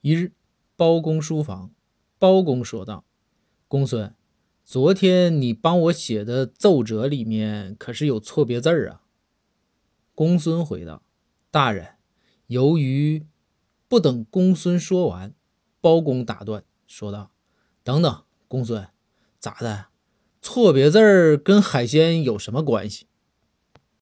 一日，包公书房，包公说道：“公孙，昨天你帮我写的奏折里面可是有错别字啊？”公孙回道：“大人，由于……”不等公孙说完，包公打断说道：“等等，公孙，咋的？错别字儿跟海鲜有什么关系？”